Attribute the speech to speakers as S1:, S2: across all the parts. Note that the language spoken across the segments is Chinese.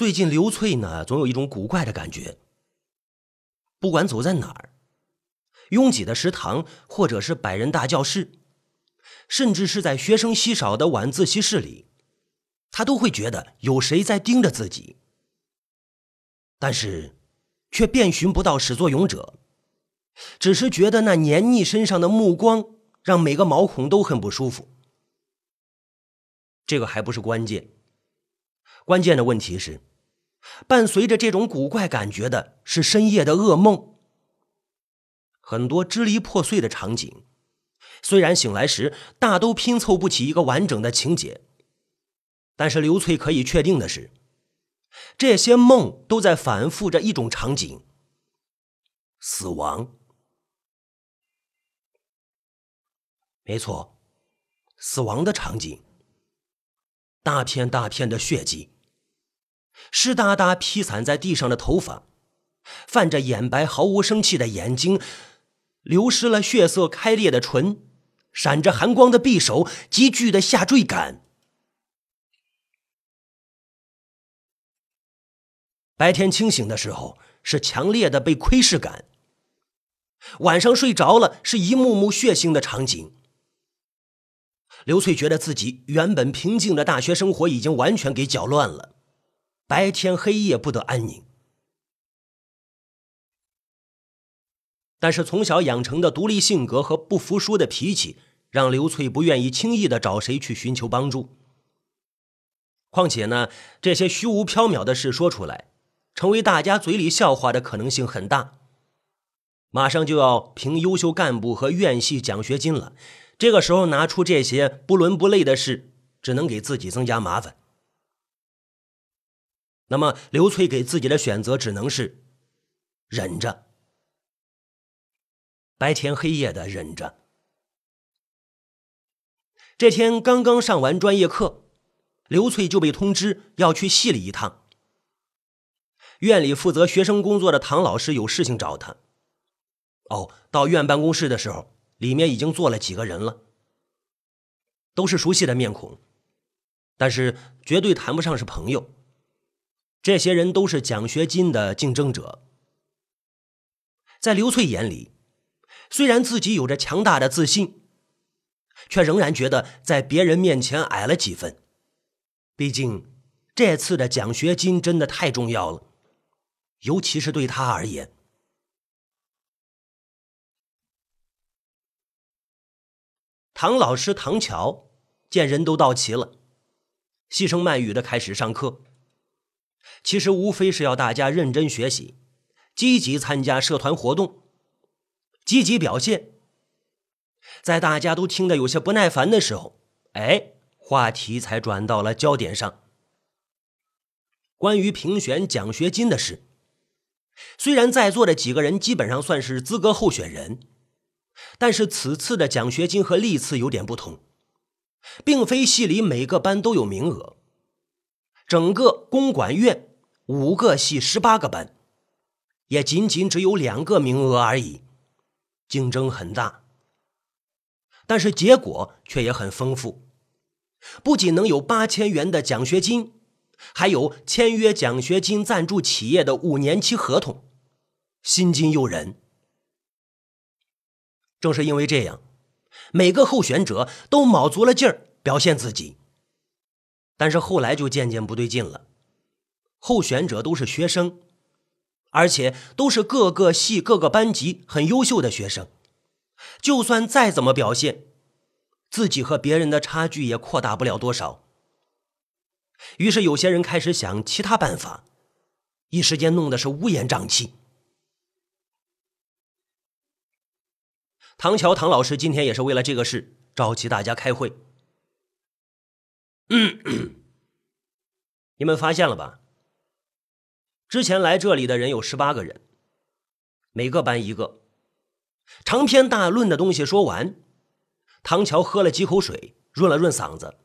S1: 最近刘翠呢，总有一种古怪的感觉。不管走在哪儿，拥挤的食堂，或者是百人大教室，甚至是在学生稀少的晚自习室里，他都会觉得有谁在盯着自己。但是，却遍寻不到始作俑者，只是觉得那黏腻身上的目光让每个毛孔都很不舒服。这个还不是关键，关键的问题是，伴随着这种古怪感觉的是深夜的噩梦。很多支离破碎的场景，虽然醒来时大都拼凑不起一个完整的情节，但是刘翠可以确定的是，这些梦都在反复着一种场景：死亡。没错，死亡的场景。大片大片的血迹，湿哒哒披散在地上的头发，泛着眼白、毫无生气的眼睛。流失了血色开裂的唇，闪着寒光的匕首，急剧的下坠感。白天清醒的时候是强烈的被窥视感，晚上睡着了是一幕幕血腥的场景。刘翠觉得自己原本平静的大学生活已经完全给搅乱了，白天黑夜不得安宁。但是从小养成的独立性格和不服输的脾气，让刘翠不愿意轻易的找谁去寻求帮助。况且呢，这些虚无缥缈的事说出来，成为大家嘴里笑话的可能性很大。马上就要评优秀干部和院系奖学金了，这个时候拿出这些不伦不类的事，只能给自己增加麻烦。那么刘翠给自己的选择只能是忍着。白天黑夜的忍着。这天刚刚上完专业课，刘翠就被通知要去系里一趟。院里负责学生工作的唐老师有事情找他。哦，到院办公室的时候，里面已经坐了几个人了，都是熟悉的面孔，但是绝对谈不上是朋友。这些人都是奖学金的竞争者，在刘翠眼里。虽然自己有着强大的自信，却仍然觉得在别人面前矮了几分。毕竟，这次的奖学金真的太重要了，尤其是对他而言。唐老师唐乔见人都到齐了，细声慢语的开始上课。其实无非是要大家认真学习，积极参加社团活动。积极表现，在大家都听得有些不耐烦的时候，哎，话题才转到了焦点上。关于评选奖学金的事，虽然在座的几个人基本上算是资格候选人，但是此次的奖学金和历次有点不同，并非系里每个班都有名额，整个公管院五个系十八个班，也仅仅只有两个名额而已。竞争很大，但是结果却也很丰富。不仅能有八千元的奖学金，还有签约奖学金赞助企业的五年期合同，薪金诱人。正是因为这样，每个候选者都卯足了劲儿表现自己。但是后来就渐渐不对劲了，候选者都是学生。而且都是各个系、各个班级很优秀的学生，就算再怎么表现，自己和别人的差距也扩大不了多少。于是有些人开始想其他办法，一时间弄得是乌烟瘴气。唐乔唐老师今天也是为了这个事召集大家开会。嗯，你们发现了吧？之前来这里的人有十八个人，每个班一个。长篇大论的东西说完，唐乔喝了几口水，润了润嗓子，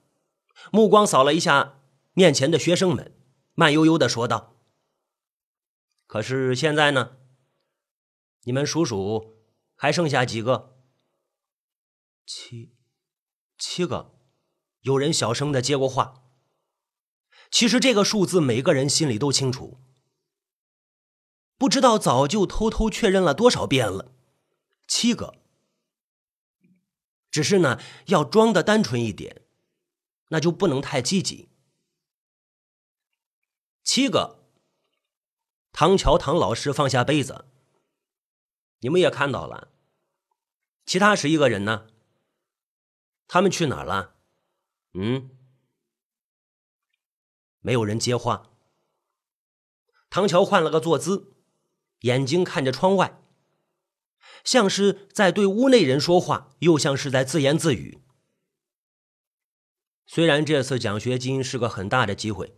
S1: 目光扫了一下面前的学生们，慢悠悠的说道：“可是现在呢？你们数数，还剩下几个？
S2: 七，七个。”有人小声的接过话。
S1: 其实这个数字每个人心里都清楚，不知道早就偷偷确认了多少遍了。七个，只是呢，要装的单纯一点，那就不能太积极。七个。唐桥唐老师放下杯子，你们也看到了，其他十一个人呢？他们去哪儿了？嗯，没有人接话。唐桥换了个坐姿，眼睛看着窗外，像是在对屋内人说话，又像是在自言自语。虽然这次奖学金是个很大的机会。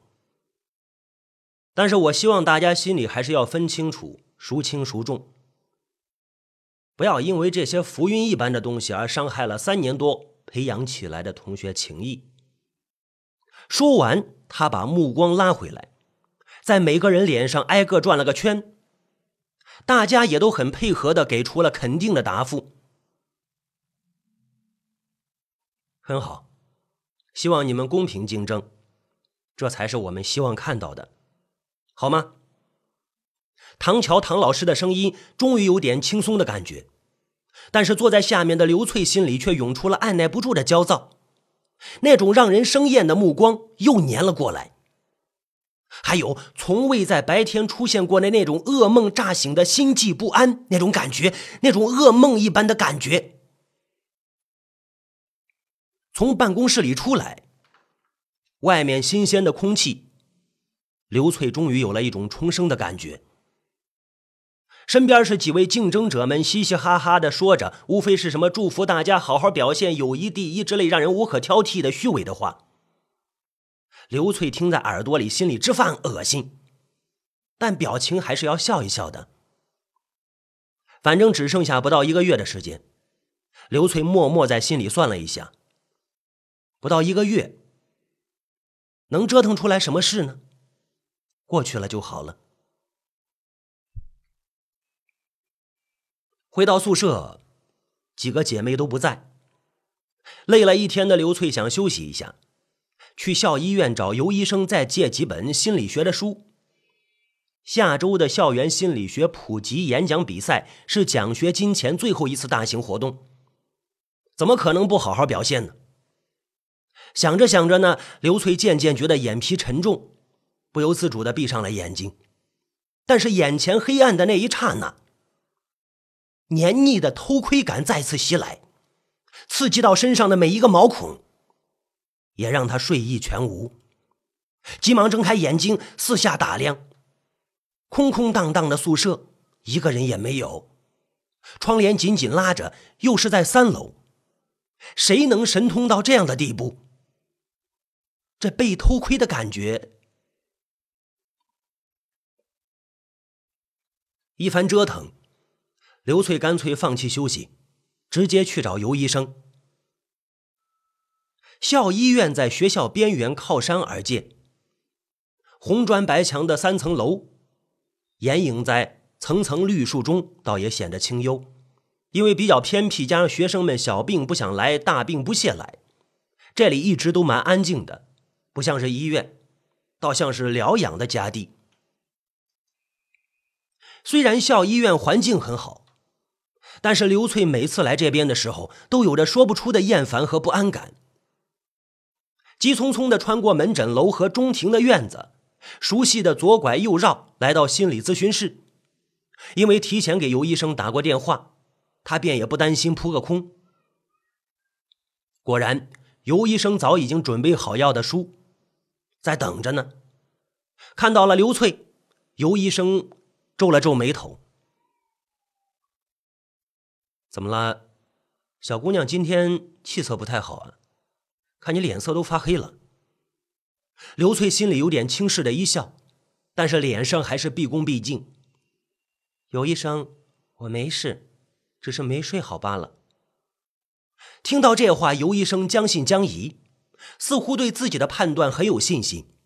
S1: 但是我希望大家心里还是要分清楚孰轻孰重，不要因为这些浮云一般的东西而伤害了三年多培养起来的同学情谊。说完，他把目光拉回来，在每个人脸上挨个转了个圈，大家也都很配合的给出了肯定的答复。很好，希望你们公平竞争，这才是我们希望看到的。好吗？唐乔唐老师的声音终于有点轻松的感觉，但是坐在下面的刘翠心里却涌出了按耐不住的焦躁，那种让人生厌的目光又粘了过来，还有从未在白天出现过的那种噩梦乍醒的心悸不安那种感觉，那种噩梦一般的感觉。从办公室里出来，外面新鲜的空气。刘翠终于有了一种重生的感觉，身边是几位竞争者们嘻嘻哈哈的说着，无非是什么祝福大家好好表现、友谊第一之类让人无可挑剔的虚伪的话。刘翠听在耳朵里，心里直犯恶心，但表情还是要笑一笑的。反正只剩下不到一个月的时间，刘翠默默在心里算了一下，不到一个月，能折腾出来什么事呢？过去了就好了。回到宿舍，几个姐妹都不在。累了一天的刘翠想休息一下，去校医院找尤医生再借几本心理学的书。下周的校园心理学普及演讲比赛是奖学金前最后一次大型活动，怎么可能不好好表现呢？想着想着呢，刘翠渐渐觉得眼皮沉重。不由自主的闭上了眼睛，但是眼前黑暗的那一刹那，黏腻的偷窥感再次袭来，刺激到身上的每一个毛孔，也让他睡意全无。急忙睁开眼睛，四下打量，空空荡荡的宿舍，一个人也没有。窗帘紧紧拉着，又是在三楼，谁能神通到这样的地步？这被偷窥的感觉。一番折腾，刘翠干脆放弃休息，直接去找尤医生。校医院在学校边缘靠山而建，红砖白墙的三层楼，掩映在层层绿树中，倒也显得清幽。因为比较偏僻，加上学生们小病不想来，大病不屑来，这里一直都蛮安静的，不像是医院，倒像是疗养的家地。虽然校医院环境很好，但是刘翠每次来这边的时候，都有着说不出的厌烦和不安感。急匆匆地穿过门诊楼和中庭的院子，熟悉的左拐右绕，来到心理咨询室。因为提前给尤医生打过电话，他便也不担心扑个空。果然，尤医生早已经准备好药的书，在等着呢。看到了刘翠，尤医生。皱了皱眉头，怎么了，小姑娘？今天气色不太好啊，看你脸色都发黑了。刘翠心里有点轻视的一笑，但是脸上还是毕恭毕敬。尤医生，我没事，只是没睡好罢了。听到这话，尤医生将信将疑，似乎对自己的判断很有信心。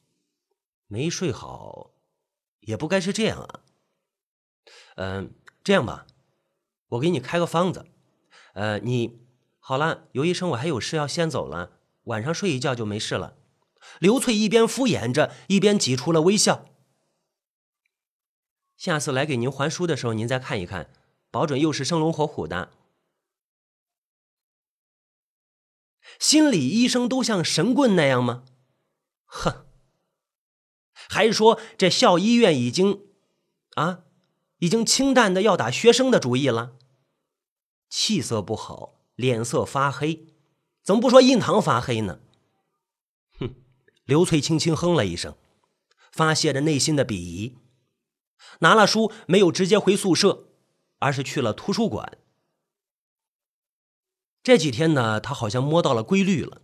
S1: 没睡好，也不该是这样啊。嗯，这样吧，我给你开个方子。呃，你好了，尤医生，我还有事要先走了，晚上睡一觉就没事了。刘翠一边敷衍着，一边挤出了微笑。下次来给您还书的时候，您再看一看，保准又是生龙活虎的。心理医生都像神棍那样吗？哼！还是说这校医院已经啊，已经清淡的要打学生的主意了？气色不好，脸色发黑，怎么不说印堂发黑呢？哼！刘翠轻轻哼了一声，发泄着内心的鄙夷，拿了书没有直接回宿舍，而是去了图书馆。这几天呢，他好像摸到了规律了。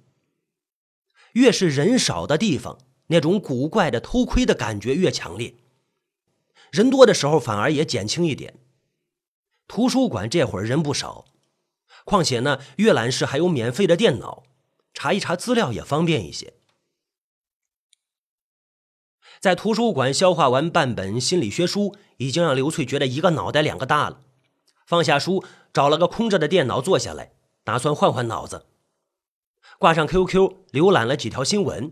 S1: 越是人少的地方，那种古怪的偷窥的感觉越强烈；人多的时候，反而也减轻一点。图书馆这会儿人不少，况且呢，阅览室还有免费的电脑，查一查资料也方便一些。在图书馆消化完半本心理学书，已经让刘翠觉得一个脑袋两个大了。放下书，找了个空着的电脑坐下来。打算换换脑子，挂上 QQ，浏览了几条新闻，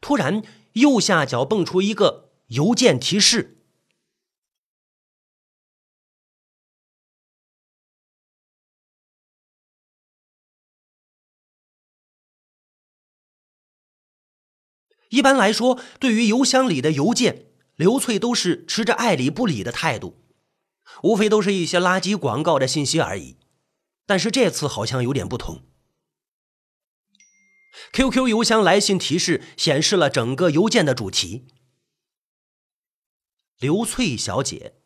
S1: 突然右下角蹦出一个邮件提示。一般来说，对于邮箱里的邮件，刘翠都是持着爱理不理的态度，无非都是一些垃圾广告的信息而已。但是这次好像有点不同。QQ 邮箱来信提示显示了整个邮件的主题：刘翠小姐，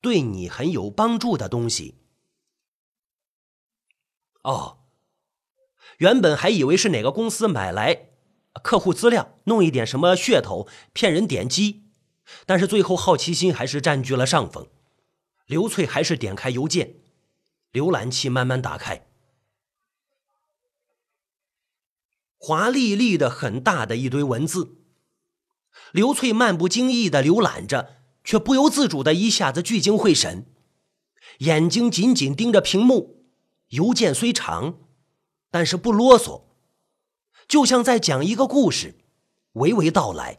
S1: 对你很有帮助的东西。哦，原本还以为是哪个公司买来客户资料，弄一点什么噱头骗人点击，但是最后好奇心还是占据了上风。刘翠还是点开邮件。浏览器慢慢打开，华丽丽的、很大的一堆文字。刘翠漫不经意的浏览着，却不由自主的一下子聚精会神，眼睛紧紧盯着屏幕。邮件虽长，但是不啰嗦，就像在讲一个故事，娓娓道来，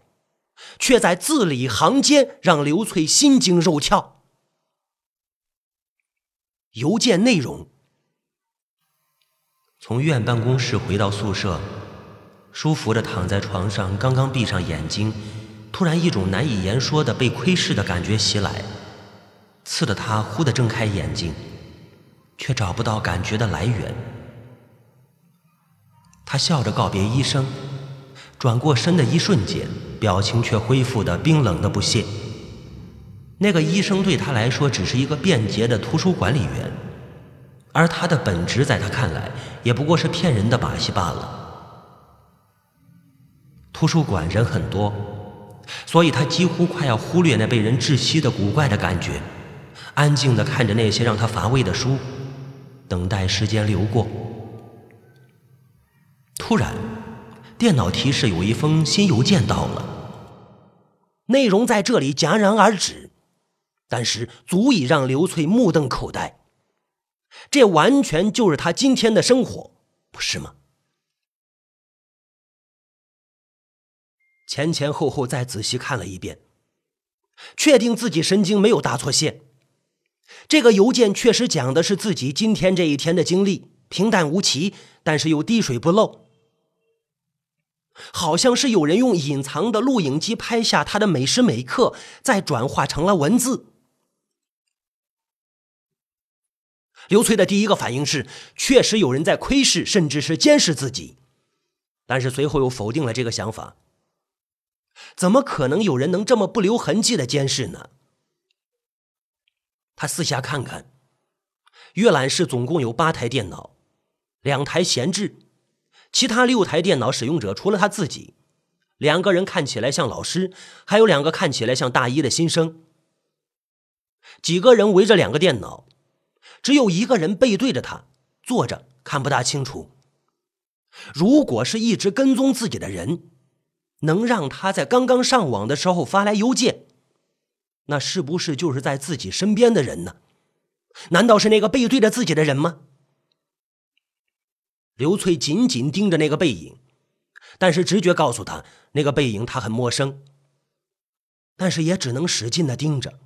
S1: 却在字里行间让刘翠心惊肉跳。邮件内容：从院办公室回到宿舍，舒服的躺在床上，刚刚闭上眼睛，突然一种难以言说的被窥视的感觉袭来，刺得他忽地睁开眼睛，却找不到感觉的来源。他笑着告别医生，转过身的一瞬间，表情却恢复的冰冷的不屑。那个医生对他来说只是一个便捷的图书管理员，而他的本职在他看来也不过是骗人的把戏罢了。图书馆人很多，所以他几乎快要忽略那被人窒息的古怪的感觉，安静的看着那些让他乏味的书，等待时间流过。突然，电脑提示有一封新邮件到了，内容在这里戛然而止。但是足以让刘翠目瞪口呆，这完全就是他今天的生活，不是吗？前前后后再仔细看了一遍，确定自己神经没有搭错线。这个邮件确实讲的是自己今天这一天的经历，平淡无奇，但是又滴水不漏，好像是有人用隐藏的录影机拍下他的每时每刻，再转化成了文字。刘翠的第一个反应是，确实有人在窥视，甚至是监视自己，但是随后又否定了这个想法。怎么可能有人能这么不留痕迹的监视呢？他四下看看，阅览室总共有八台电脑，两台闲置，其他六台电脑使用者除了他自己，两个人看起来像老师，还有两个看起来像大一的新生。几个人围着两个电脑。只有一个人背对着他坐着，看不大清楚。如果是一直跟踪自己的人，能让他在刚刚上网的时候发来邮件，那是不是就是在自己身边的人呢？难道是那个背对着自己的人吗？刘翠紧紧盯着那个背影，但是直觉告诉他，那个背影他很陌生。但是也只能使劲的盯着，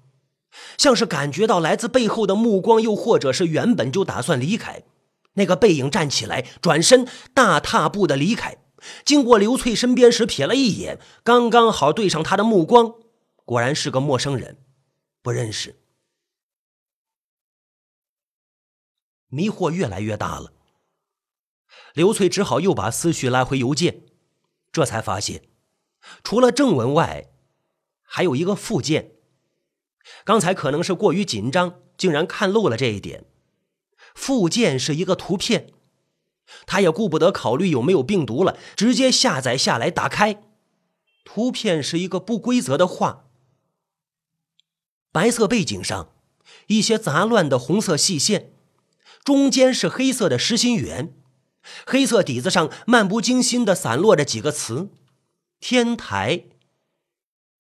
S1: 像是感觉到来自背后的目光，又或者是原本就打算离开。那个背影站起来，转身，大踏步的离开。经过刘翠身边时，瞥了一眼，刚刚好对上他的目光。果然是个陌生人，不认识。迷惑越来越大了，刘翠只好又把思绪拉回邮件，这才发现，除了正文外，还有一个附件。刚才可能是过于紧张，竟然看漏了这一点。附件是一个图片，他也顾不得考虑有没有病毒了，直接下载下来，打开。图片是一个不规则的画，白色背景上一些杂乱的红色细线，中间是黑色的实心圆，黑色底子上漫不经心的散落着几个词：天台、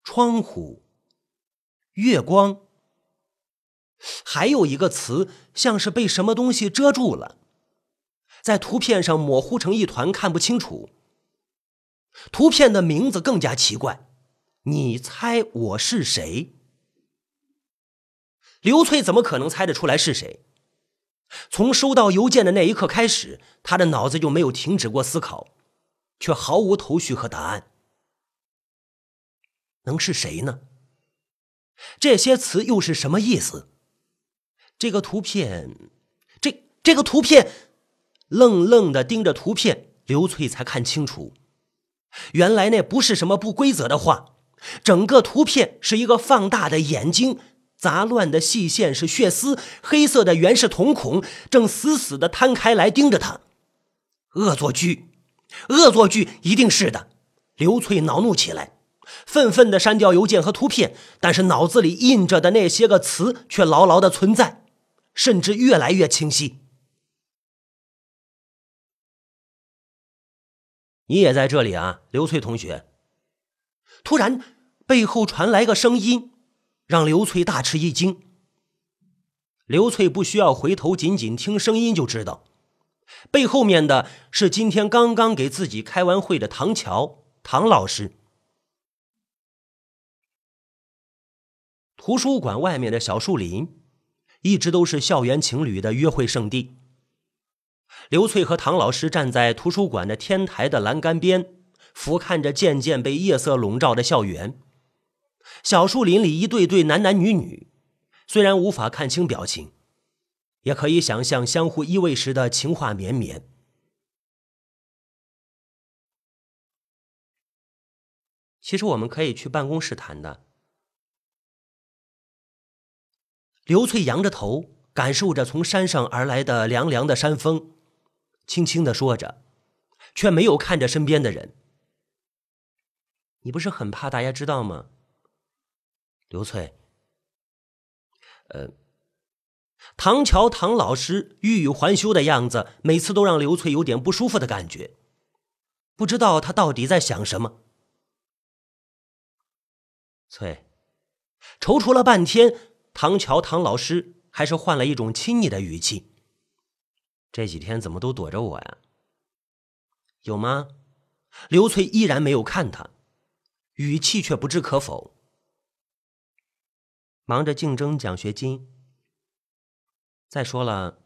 S1: 窗户、月光。还有一个词，像是被什么东西遮住了，在图片上模糊成一团，看不清楚。图片的名字更加奇怪，你猜我是谁？刘翠怎么可能猜得出来是谁？从收到邮件的那一刻开始，他的脑子就没有停止过思考，却毫无头绪和答案。能是谁呢？这些词又是什么意思？这个图片，这这个图片，愣愣的盯着图片，刘翠才看清楚，原来那不是什么不规则的画，整个图片是一个放大的眼睛，杂乱的细线是血丝，黑色的圆是瞳孔，正死死的摊开来盯着他。恶作剧，恶作剧，一定是的。刘翠恼怒起来。愤愤的删掉邮件和图片，但是脑子里印着的那些个词却牢牢的存在。甚至越来越清晰。你也在这里啊，刘翠同学。突然，背后传来个声音，让刘翠大吃一惊。刘翠不需要回头，仅仅听声音就知道，背后面的是今天刚刚给自己开完会的唐乔唐老师。图书馆外面的小树林。一直都是校园情侣的约会圣地。刘翠和唐老师站在图书馆的天台的栏杆边，俯瞰着渐渐被夜色笼罩的校园。小树林里一对对男男女女，虽然无法看清表情，也可以想象相互依偎时的情话绵绵。其实我们可以去办公室谈的。刘翠仰着头，感受着从山上而来的凉凉的山风，轻轻的说着，却没有看着身边的人。你不是很怕大家知道吗？刘翠，呃，唐乔唐老师欲语还休的样子，每次都让刘翠有点不舒服的感觉，不知道他到底在想什么。翠，踌躇了半天。唐乔，唐老师还是换了一种亲昵的语气。这几天怎么都躲着我呀？有吗？刘翠依然没有看他，语气却不置可否。忙着竞争奖学金。再说了，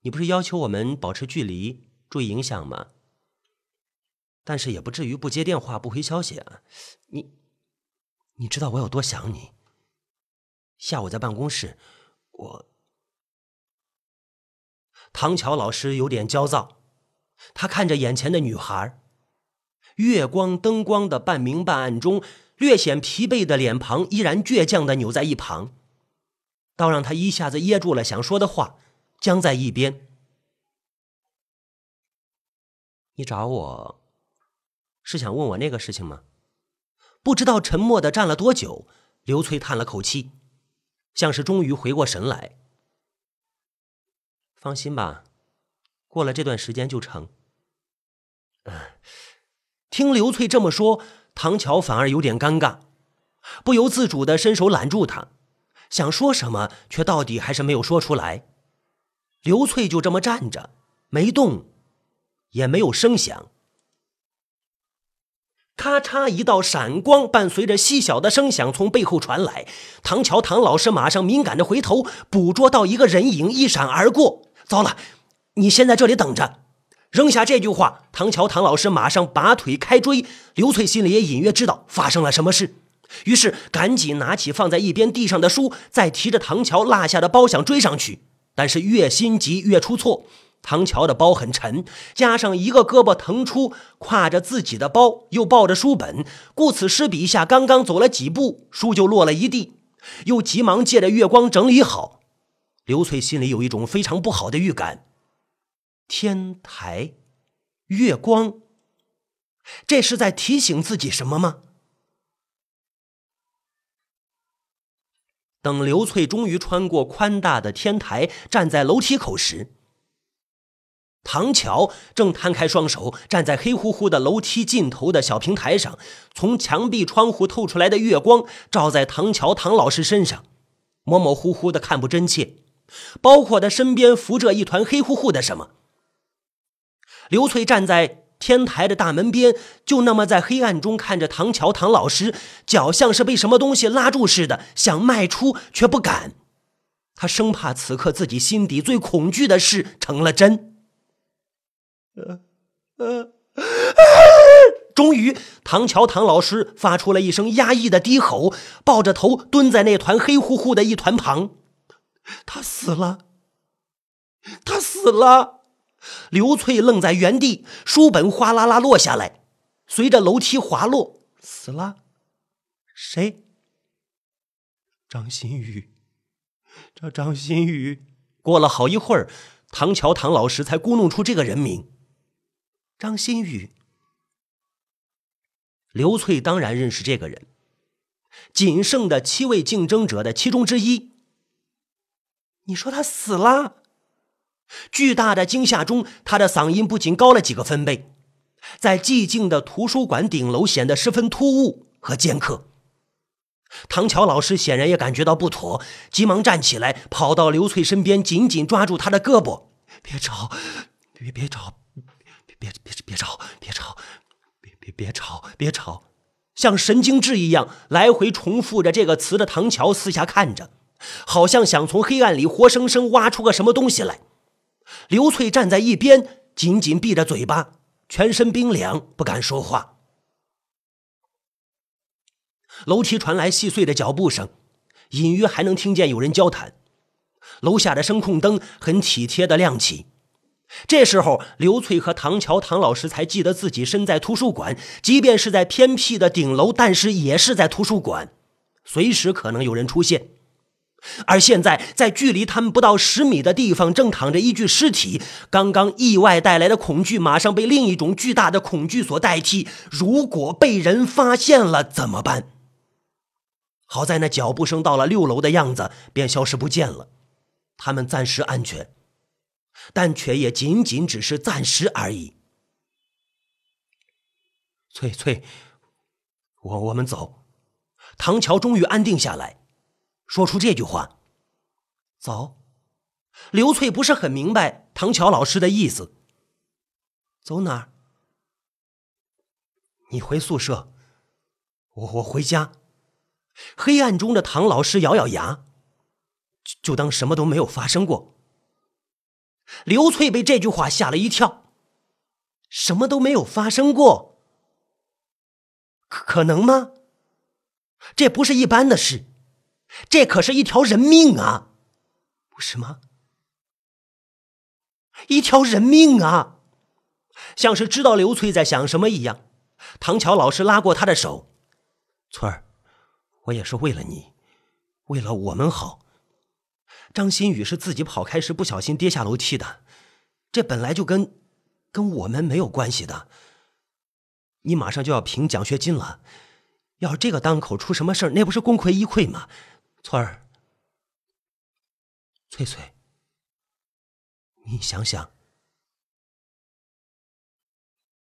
S1: 你不是要求我们保持距离，注意影响吗？但是也不至于不接电话、不回消息啊。你，你知道我有多想你。下午在办公室，我唐乔老师有点焦躁，他看着眼前的女孩，月光灯光的半明半暗中，略显疲惫的脸庞依然倔强的扭在一旁，倒让他一下子噎住了想说的话，僵在一边。你找我是想问我那个事情吗？不知道沉默的站了多久，刘翠叹了口气。像是终于回过神来。放心吧，过了这段时间就成。听刘翠这么说，唐乔反而有点尴尬，不由自主的伸手揽住他，想说什么，却到底还是没有说出来。刘翠就这么站着，没动，也没有声响。咔嚓一道闪光，伴随着细小的声响从背后传来。唐乔唐老师马上敏感的回头，捕捉到一个人影一闪而过。糟了，你先在这里等着。扔下这句话，唐乔唐老师马上拔腿开追。刘翠心里也隐约知道发生了什么事，于是赶紧拿起放在一边地上的书，再提着唐乔落下的包想追上去。但是越心急越出错。唐乔的包很沉，加上一个胳膊腾出，挎着自己的包，又抱着书本，顾此失彼一下，刚刚走了几步，书就落了一地，又急忙借着月光整理好。刘翠心里有一种非常不好的预感。天台，月光，这是在提醒自己什么吗？等刘翠终于穿过宽大的天台，站在楼梯口时。唐乔正摊开双手，站在黑乎乎的楼梯尽头的小平台上，从墙壁窗户透出来的月光照在唐乔唐老师身上，模模糊糊的看不真切，包括他身边浮着一团黑乎乎的什么。刘翠站在天台的大门边，就那么在黑暗中看着唐乔唐老师，脚像是被什么东西拉住似的，想迈出却不敢，他生怕此刻自己心底最恐惧的事成了真。呃呃，终于，唐乔唐老师发出了一声压抑的低吼，抱着头蹲在那团黑乎乎的一团旁。他死了，他死了！刘翠愣在原地，书本哗啦啦落下来，随着楼梯滑落，死了。谁？张馨予。这张馨予。过了好一会儿，唐乔唐老师才咕哝出这个人名。张馨予，刘翠当然认识这个人，仅剩的七位竞争者的其中之一。你说他死了？巨大的惊吓中，他的嗓音不仅高了几个分贝，在寂静的图书馆顶楼显得十分突兀和尖刻。唐乔老师显然也感觉到不妥，急忙站起来，跑到刘翠身边，紧紧抓住她的胳膊：“别吵，别别吵。”别别别吵！别吵！别别别吵！别吵！像神经质一样来回重复着这个词的唐乔四下看着，好像想从黑暗里活生生挖出个什么东西来。刘翠站在一边，紧紧闭着嘴巴，全身冰凉，不敢说话。楼梯传来细碎的脚步声，隐约还能听见有人交谈。楼下的声控灯很体贴的亮起。这时候，刘翠和唐乔唐老师才记得自己身在图书馆，即便是在偏僻的顶楼，但是也是在图书馆，随时可能有人出现。而现在，在距离他们不到十米的地方，正躺着一具尸体。刚刚意外带来的恐惧，马上被另一种巨大的恐惧所代替。如果被人发现了怎么办？好在那脚步声到了六楼的样子，便消失不见了，他们暂时安全。但却也仅仅只是暂时而已。翠翠，我我们走。唐乔终于安定下来，说出这句话：“走。”刘翠不是很明白唐乔老师的意思。走哪儿？你回宿舍，我我回家。黑暗中的唐老师咬咬牙，就当什么都没有发生过。刘翠被这句话吓了一跳，什么都没有发生过，可可能吗？这不是一般的事，这可是一条人命啊，不是吗？一条人命啊！像是知道刘翠在想什么一样，唐乔老师拉过他的手：“翠儿，我也是为了你，为了我们好。”张馨予是自己跑开时不小心跌下楼梯的，这本来就跟跟我们没有关系的。你马上就要评奖学金了，要是这个当口出什么事儿，那不是功亏一篑吗？翠儿，翠翠，你想想。